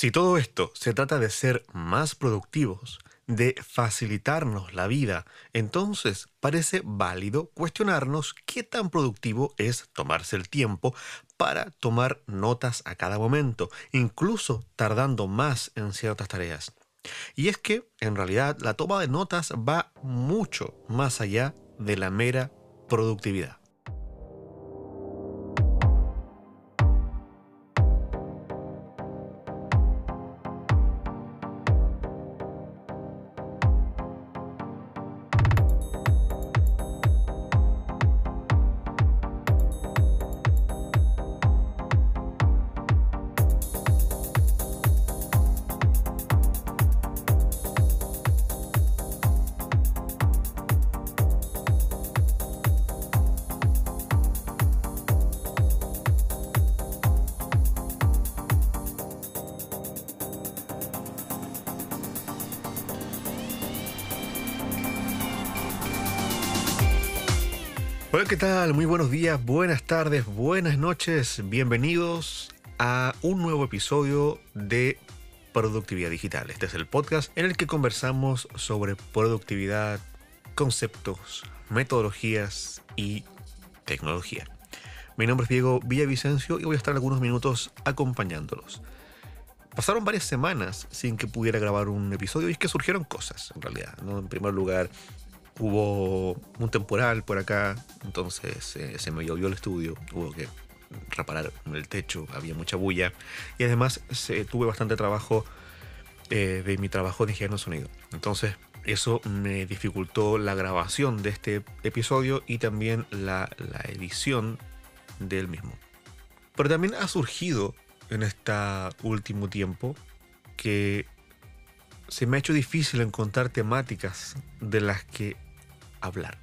Si todo esto se trata de ser más productivos, de facilitarnos la vida, entonces parece válido cuestionarnos qué tan productivo es tomarse el tiempo para tomar notas a cada momento, incluso tardando más en ciertas tareas. Y es que, en realidad, la toma de notas va mucho más allá de la mera productividad. ¿Qué tal? Muy buenos días, buenas tardes, buenas noches. Bienvenidos a un nuevo episodio de Productividad Digital. Este es el podcast en el que conversamos sobre productividad, conceptos, metodologías y tecnología. Mi nombre es Diego Villavicencio y voy a estar algunos minutos acompañándolos. Pasaron varias semanas sin que pudiera grabar un episodio y es que surgieron cosas, en realidad. ¿no? En primer lugar, hubo un temporal por acá, entonces eh, se me llovió el estudio, hubo que reparar el techo, había mucha bulla y además se, tuve bastante trabajo eh, de mi trabajo de ingeniero de sonido. Entonces eso me dificultó la grabación de este episodio y también la, la edición del mismo. Pero también ha surgido en este último tiempo que se me ha hecho difícil encontrar temáticas de las que hablar.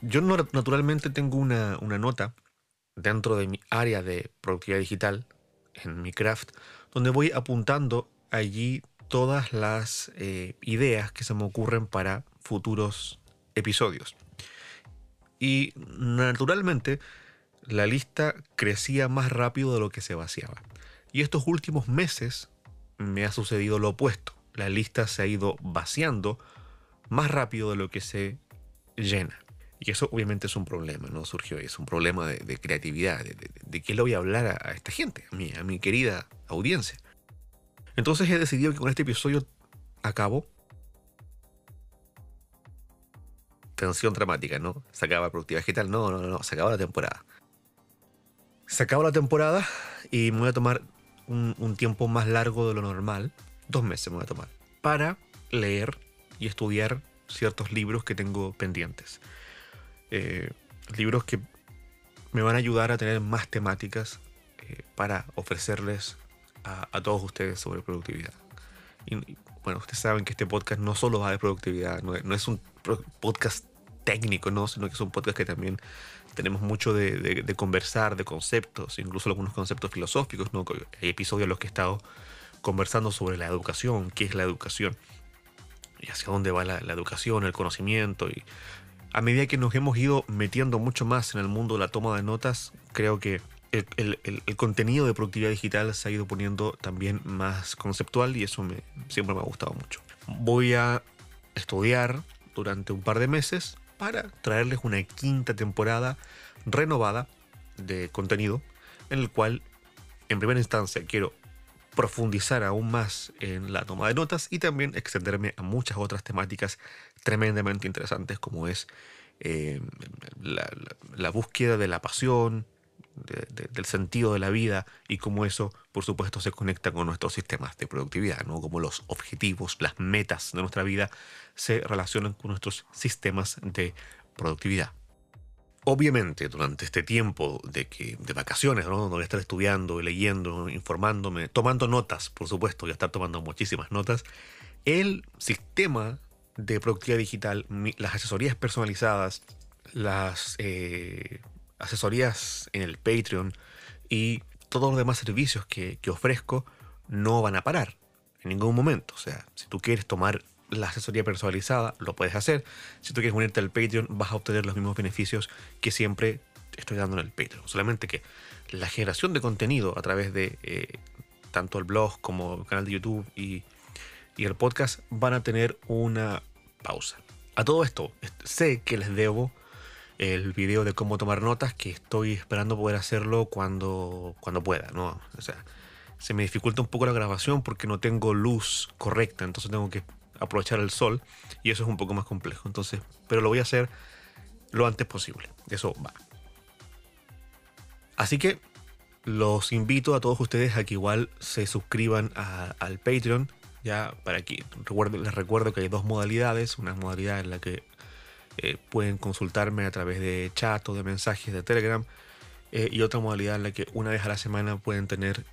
Yo naturalmente tengo una, nota dentro de mi área de productividad digital, en mi craft, donde voy apuntando allí todas las eh, ideas que se me ocurren para futuros episodios. Y naturalmente la lista crecía más rápido de lo que se vaciaba. Y estos últimos meses me ha sucedido lo opuesto. La lista se ha ido vaciando más rápido de lo que se llena. Y eso obviamente es un problema, ¿no? Surgió, es un problema de, creatividad, de, qué le voy a hablar a, esta gente, a mi, a mi querida audiencia. Entonces he decidido que con este episodio acabo. Tensión dramática, ¿no? Se acaba productividad digital. No, no, no, se acaba la temporada. Se acaba la temporada y me voy a tomar un, un tiempo más largo de lo normal. Dos meses me voy a tomar. Para leer y estudiar ciertos libros que tengo pendientes. Eh, libros que me van a ayudar a tener más temáticas eh, para ofrecerles a, todos ustedes sobre productividad. Y, bueno, ustedes saben que este podcast no solo va de productividad, no, es un podcast técnico, ¿no? sino que es un podcast que también tenemos mucho de, conversar, de conceptos, incluso algunos conceptos filosóficos. ¿no? Hay episodios en los que he estado conversando sobre la educación, qué es la educación y hacia dónde va la, educación, el conocimiento. Y a medida que nos hemos ido metiendo mucho más en el mundo de la toma de notas, creo que el, contenido de productividad digital se ha ido poniendo también más conceptual y eso me, siempre me ha gustado mucho. Voy a estudiar durante un par de meses para traerles una quinta temporada renovada de contenido en el cual en primera instancia quiero profundizar aún más en la toma de notas y también extenderme a muchas otras temáticas tremendamente interesantes como es eh, la, búsqueda de la pasión, del sentido de la vida y cómo eso, por supuesto, se conecta con nuestros sistemas de productividad, ¿no? Como los objetivos, las metas de nuestra vida se relacionan con nuestros sistemas de productividad. Obviamente, durante este tiempo de, que, de vacaciones, ¿no? donde voy a estar estudiando, leyendo, informándome, tomando notas, por supuesto, voy a estar tomando muchísimas notas, el sistema de productividad digital, las asesorías personalizadas, las eh, asesorías en el Patreon y todos los demás servicios que, que ofrezco no van a parar en ningún momento. O sea, si tú quieres tomar la asesoría personalizada, lo puedes hacer. Si tú quieres unirte al Patreon, vas a obtener los mismos beneficios que siempre estoy dando en el Patreon. Solamente que la generación de contenido a través de eh, tanto el blog como el canal de YouTube y, y el podcast, van a tener una pausa. A todo esto, sé que les debo el video de cómo tomar notas, que estoy esperando poder hacerlo cuando, cuando pueda, ¿no? O sea, se me dificulta un poco la grabación porque no tengo luz correcta, entonces tengo que aprovechar el sol y eso es un poco más complejo. Entonces, pero lo voy a hacer lo antes posible. Eso va. Así que los invito a todos ustedes a que igual se suscriban al Patreon. Ya para que les recuerdo que hay dos modalidades. Una modalidad en la que eh, pueden consultarme a través de chat o de mensajes de Telegram. Eh, y otra modalidad en la que una vez a la semana pueden tener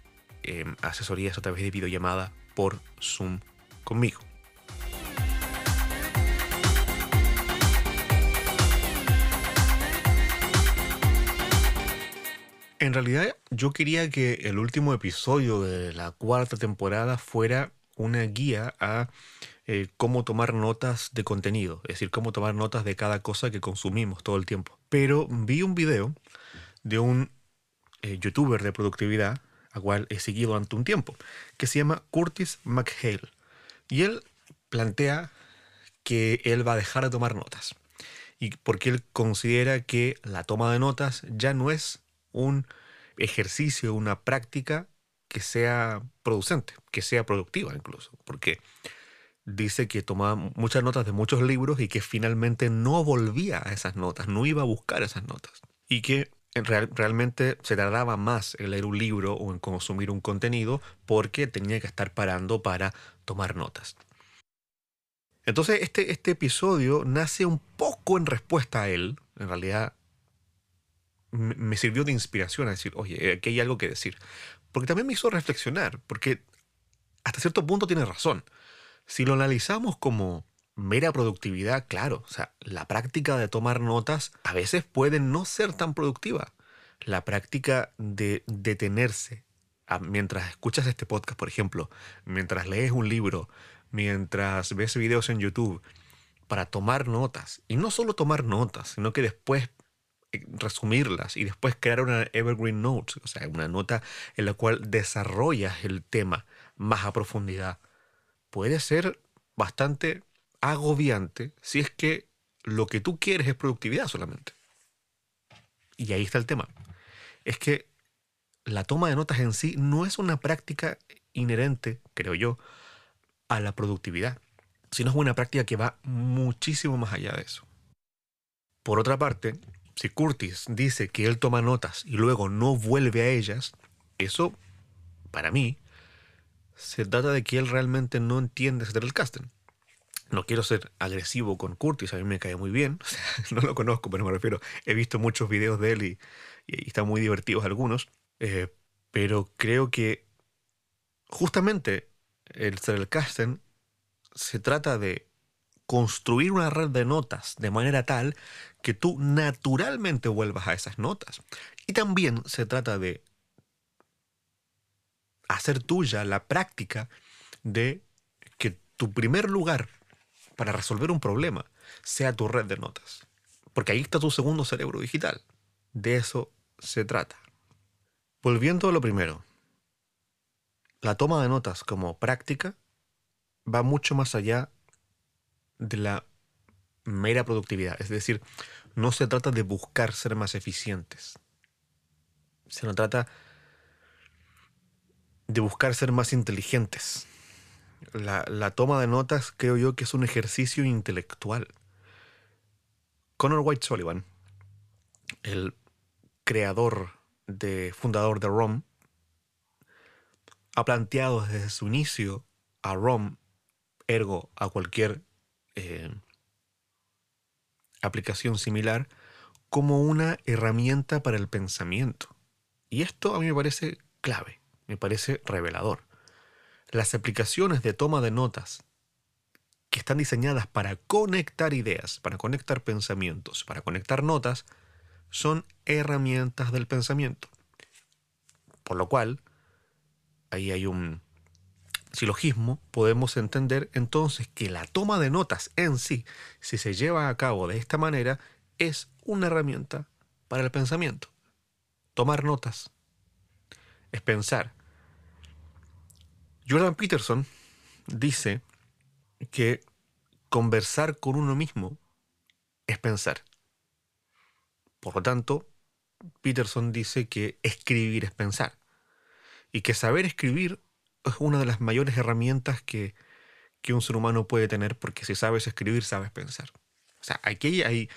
eh, asesorías a través de videollamada por Zoom conmigo. En realidad yo quería que el último episodio de la cuarta temporada fuera una guía a eh, cómo tomar notas de contenido, es decir, cómo tomar notas de cada cosa que consumimos todo el tiempo. Pero vi un video de un eh, youtuber de productividad, a cual he seguido durante un tiempo, que se llama Curtis McHale. Y él plantea que él va a dejar de tomar notas. Y porque él considera que la toma de notas ya no es un ejercicio, una práctica que sea producente, que sea productiva incluso, porque dice que tomaba muchas notas de muchos libros y que finalmente no volvía a esas notas, no iba a buscar esas notas y que realmente se tardaba más en leer un libro o en consumir un contenido porque tenía que estar parando para tomar notas. Entonces este, este episodio nace un poco en respuesta a él, en realidad me sirvió de inspiración a decir, oye, aquí hay algo que decir. Porque también me hizo reflexionar, porque hasta cierto punto tiene razón. Si lo analizamos como mera productividad, claro, o sea, la práctica de tomar notas a veces puede no ser tan productiva. La práctica de detenerse mientras escuchas este podcast, por ejemplo, mientras lees un libro, mientras ves videos en YouTube, para tomar notas. Y no solo tomar notas, sino que después resumirlas y después crear una evergreen note, o sea, una nota en la cual desarrollas el tema más a profundidad. Puede ser bastante agobiante si es que lo que tú quieres es productividad solamente. Y ahí está el tema. Es que la toma de notas en sí no es una práctica inherente, creo yo, a la productividad, sino es una práctica que va muchísimo más allá de eso. Por otra parte, si Curtis dice que él toma notas y luego no vuelve a ellas, eso, para mí, se trata de que él realmente no entiende el casting. No quiero ser agresivo con Curtis, a mí me cae muy bien, no lo conozco, pero me refiero, he visto muchos videos de él y, están muy divertidos algunos, eh, pero creo que justamente el ser el casting se trata de construir una red de notas de manera tal que tú naturalmente vuelvas a esas notas. Y también se trata de hacer tuya la práctica de que tu primer lugar para resolver un problema sea tu red de notas. Porque ahí está tu segundo cerebro digital. De eso se trata. Volviendo a lo primero, la toma de notas como práctica va mucho más allá de la mera productividad. Es decir, no se trata de buscar ser más eficientes. Se no trata de buscar ser más inteligentes. La, toma de notas creo yo que es un ejercicio intelectual. Connor White Sullivan, el creador, de, fundador de ROM, ha planteado desde su inicio a ROM, ergo a cualquier eh, aplicación similar como una herramienta para el pensamiento. Y esto a mí me parece clave, me parece revelador. Las aplicaciones de toma de notas que están diseñadas para conectar ideas, para conectar pensamientos, para conectar notas, son herramientas del pensamiento. Por lo cual, ahí hay un, silogismo, podemos entender entonces que la toma de notas en sí, si se lleva a cabo de esta manera, es una herramienta para el pensamiento. Tomar notas es pensar Jordan Peterson dice que conversar con uno mismo es pensar. Por lo tanto, Peterson dice que escribir es pensar. Y que saber escribir es una de las mayores herramientas que, que un ser humano puede tener, porque si sabes escribir, sabes pensar. O sea, aquí hay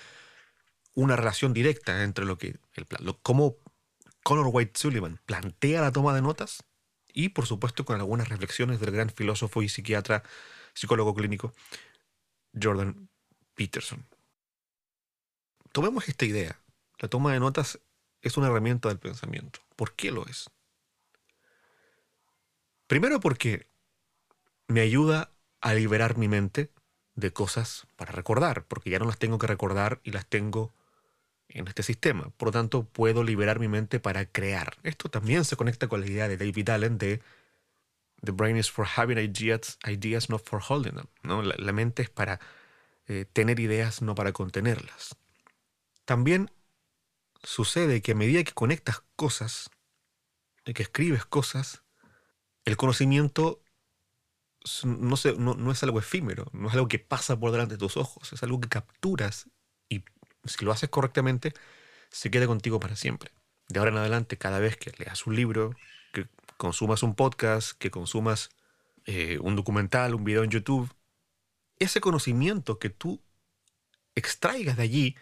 una relación directa entre lo que, el, lo, cómo Conor White Sullivan plantea la toma de notas y, por supuesto, con algunas reflexiones del gran filósofo y psiquiatra, psicólogo clínico, Jordan Peterson. Tomemos esta idea. La toma de notas es una herramienta del pensamiento. ¿Por qué lo es? Primero porque me ayuda a liberar mi mente de cosas para recordar, porque ya no las tengo que recordar y las tengo en este sistema. Por lo tanto, puedo liberar mi mente para crear. Esto también se conecta con la idea de David Allen de The brain is for having ideas, ideas not for holding them. ¿no? La, mente es para eh, tener ideas, no para contenerlas. También sucede que a medida que conectas cosas, que escribes cosas, el conocimiento no, es algo efímero, no es algo que pasa por delante de tus ojos, es algo que capturas y si lo haces correctamente, se queda contigo para siempre. De ahora en adelante, cada vez que leas un libro, que consumas un podcast, que consumas eh, un documental, un video en YouTube, ese conocimiento que tú extraigas de allí,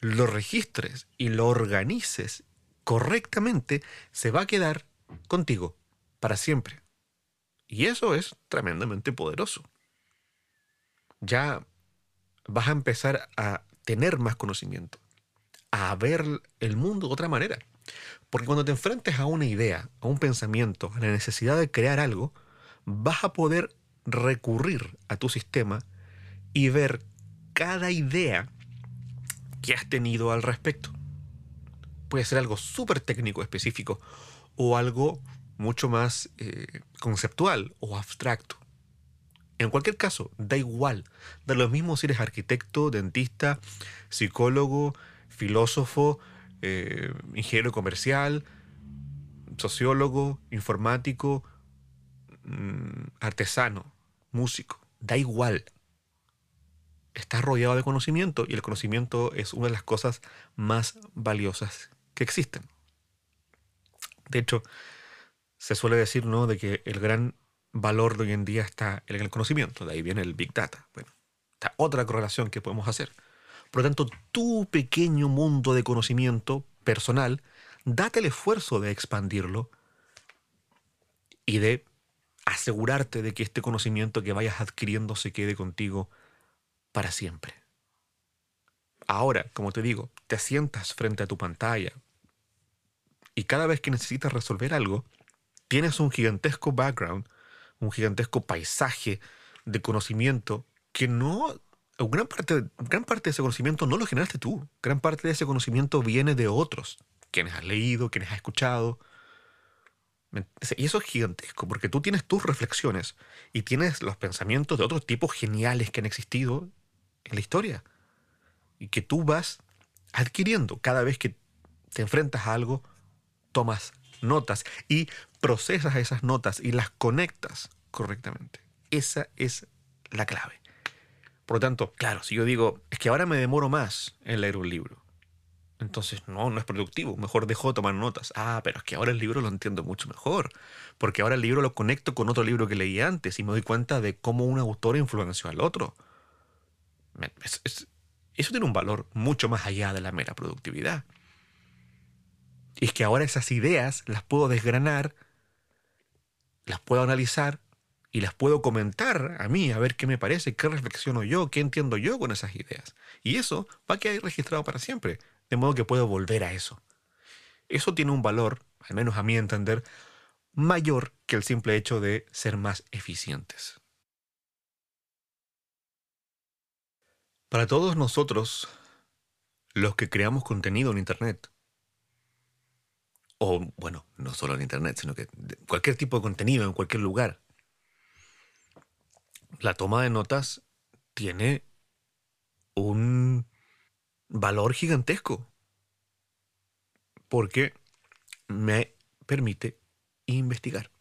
lo registres y lo organices correctamente, se va a quedar contigo para siempre. Y eso es tremendamente poderoso. Ya vas a empezar a tener más conocimiento, a ver el mundo de otra manera. Porque cuando te enfrentes a una idea, a un pensamiento, a la necesidad de crear algo, vas a poder recurrir a tu sistema y ver cada idea que has tenido al respecto. Puede ser algo súper técnico específico o algo mucho más eh, conceptual o abstracto. En cualquier caso, da igual. Da lo mismo si eres arquitecto, dentista, psicólogo, filósofo, eh, ingeniero comercial, sociólogo, informático, mm, artesano, músico. Da igual. Estás rodeado de conocimiento y el conocimiento es una de las cosas más valiosas que existen. De hecho, se suele decir, ¿no?, de que el gran valor de hoy en día está en el conocimiento, de ahí viene el Big Data. Bueno, esta otra correlación que podemos hacer. Por lo tanto, tu pequeño mundo de conocimiento personal, date el esfuerzo de expandirlo y de asegurarte de que este conocimiento que vayas adquiriendo se quede contigo para siempre. Ahora, como te digo, te sientas frente a tu pantalla y cada vez que necesitas resolver algo, tienes un gigantesco background, un gigantesco paisaje de conocimiento que no gran parte, gran parte de ese conocimiento no lo generaste tú. Gran parte de ese conocimiento viene de otros, quienes has leído, quienes has escuchado. Y eso es gigantesco, porque tú tienes tus reflexiones y tienes los pensamientos de otros tipos geniales que han existido en la historia. Y que tú vas adquiriendo cada vez que te enfrentas a algo, tomas notas y procesas esas notas y las conectas correctamente. Esa es la clave. Por lo tanto, claro, si yo digo, es que ahora me demoro más en leer un libro, entonces no, no es productivo, mejor dejo de tomar notas. Ah, pero es que ahora el libro lo entiendo mucho mejor, porque ahora el libro lo conecto con otro libro que leí antes y me doy cuenta de cómo un autor influenció al otro. eso tiene un valor mucho más allá de la mera productividad. Y es que ahora esas ideas las puedo desgranar, las puedo analizar y las puedo comentar a mí, a ver qué me parece, qué reflexiono yo, qué entiendo yo con esas ideas. Y eso va a quedar registrado para siempre, de modo que puedo volver a eso. Eso tiene un valor, al menos a mi entender, mayor que el simple hecho de ser más eficientes. Para todos nosotros, los que creamos contenido en Internet, o bueno, no solo en Internet, sino que cualquier tipo de contenido en cualquier lugar. La toma de notas tiene un valor gigantesco porque me permite investigar.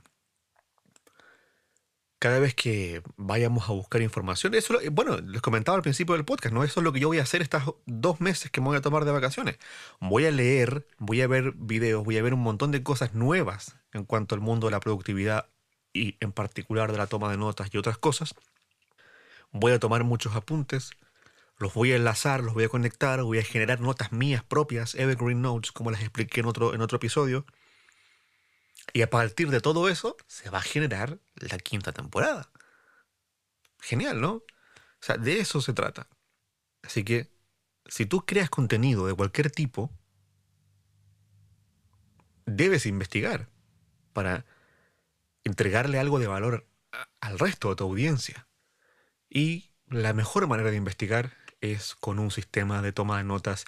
Cada vez que vayamos a buscar información, eso, lo- bueno, les comentaba al principio del podcast, ¿no? Eso es lo que yo voy a hacer estas dos meses que me voy a tomar de vacaciones. Voy a leer, voy a ver videos, voy a ver un montón de cosas nuevas en cuanto al mundo de la productividad y en particular de la toma de notas y otras cosas. Voy a tomar muchos apuntes, los voy a enlazar, los voy a conectar, voy a generar notas mías propias, Evergreen Notes, como les expliqué en otro episodio. Y a partir de todo eso se va a generar la quinta temporada. Genial, ¿no? O sea, de eso se trata. Así que, si tú creas contenido de cualquier tipo, debes investigar para entregarle algo de valor al resto de tu audiencia. Y la mejor manera de investigar es con un sistema de toma de notas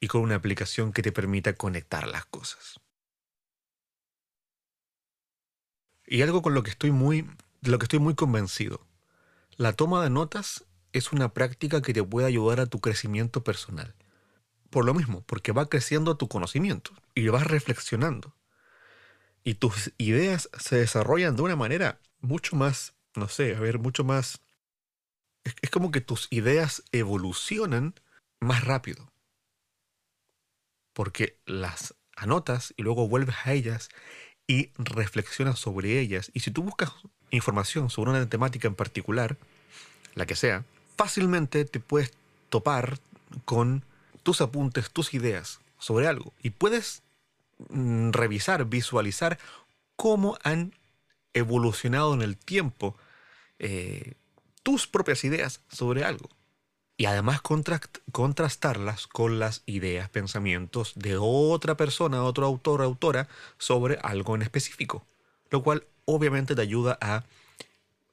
y con una aplicación que te permita conectar las cosas. Y algo con lo que estoy muy, de lo que estoy muy convencido. La toma de notas es una práctica que te puede ayudar a tu crecimiento personal. Por lo mismo, porque va creciendo tu conocimiento y vas reflexionando. Y tus ideas se desarrollan de una manera mucho más, no sé, a ver, mucho más... Es, es como que tus ideas evolucionan más rápido. Porque las anotas y luego vuelves a ellas y reflexionas sobre ellas. Y si tú buscas información sobre una temática en particular, la que sea, fácilmente te puedes topar con tus apuntes, tus ideas sobre algo. Y puedes mm, revisar, visualizar cómo han evolucionado en el tiempo eh, tus propias ideas sobre algo. Y además contrast- contrastarlas con las ideas, pensamientos de otra persona, otro autor autora sobre algo en específico. Lo cual obviamente te ayuda a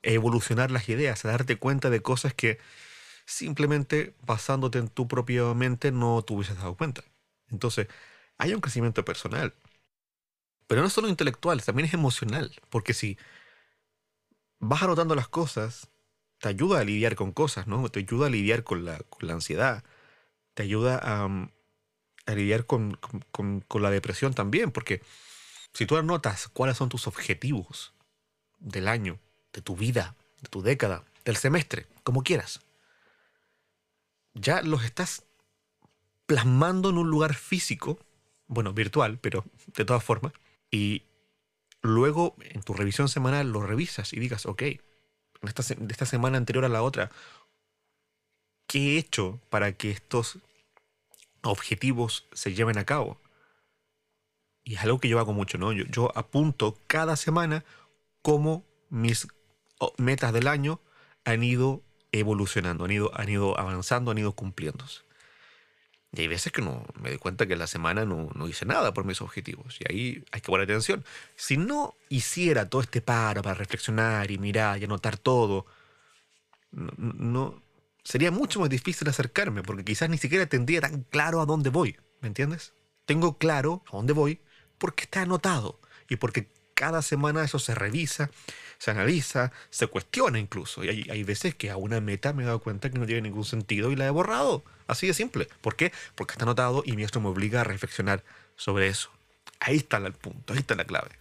evolucionar las ideas, a darte cuenta de cosas que simplemente basándote en tu propia mente no te hubieses dado cuenta. Entonces, hay un crecimiento personal. Pero no solo intelectual, también es emocional. Porque si vas anotando las cosas, te ayuda a lidiar con cosas, ¿no? Te ayuda a lidiar con la, ansiedad. Te ayuda a, lidiar con, con- la depresión también. Porque si tú anotas cuáles son tus objetivos del año, de tu vida, de tu década, del semestre, como quieras, ya los estás plasmando en un lugar físico, bueno, virtual, pero de todas formas, y luego en tu revisión semanal lo revisas y digas, ok, esta, de esta semana anterior a la otra, ¿qué he hecho para que estos objetivos se lleven a cabo? Y es algo que yo hago mucho, ¿no? Yo, yo apunto cada semana cómo mis oh, metas del año han ido evolucionando, han ido, han ido avanzando, han ido cumpliéndose. Y hay veces que no me doy cuenta que en la semana no, no hice nada por mis objetivos. Y ahí hay que poner atención. Si no hiciera todo este paro para reflexionar y mirar y anotar todo, no, sería mucho más difícil acercarme, porque quizás ni siquiera tendría tan claro a dónde voy. ¿Me entiendes? Tengo claro a dónde voy porque está anotado y porque cada semana eso se revisa, se analiza, se cuestiona incluso. Y hay, hay veces que a una meta me he dado cuenta que no tiene ningún sentido y la he borrado. Así de simple. ¿Por qué? Porque está anotado y mi esto me obliga a reflexionar sobre eso. Ahí está el punto, ahí está la clave.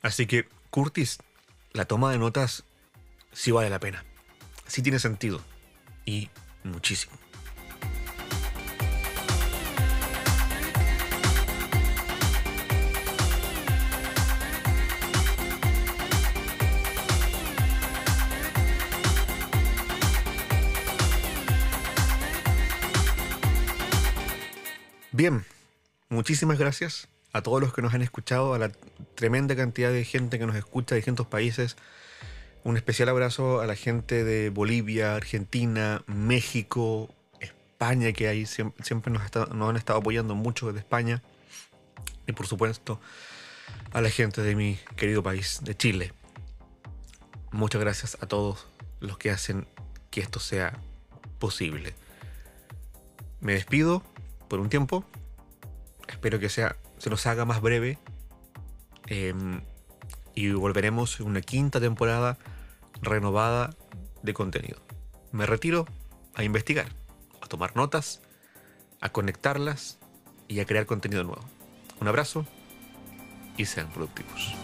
Así que, Curtis, la toma de notas sí vale la pena. Sí tiene sentido. Y muchísimo. Bien, muchísimas gracias a todos los que nos han escuchado, a la tremenda cantidad de gente que nos escucha de distintos países. Un especial abrazo a la gente de Bolivia, Argentina, México, España, que ahí siem- siempre nos, nos han estado apoyando mucho desde España. Y por supuesto, a la gente de mi querido país, de Chile. Muchas gracias a todos los que hacen que esto sea posible. Me despido por un tiempo. Espero que sea, se nos haga más breve. Em, y volveremos en una quinta temporada renovada de contenido. Me retiro a investigar, a tomar notas, a conectarlas y a crear contenido nuevo. Un abrazo y sean productivos.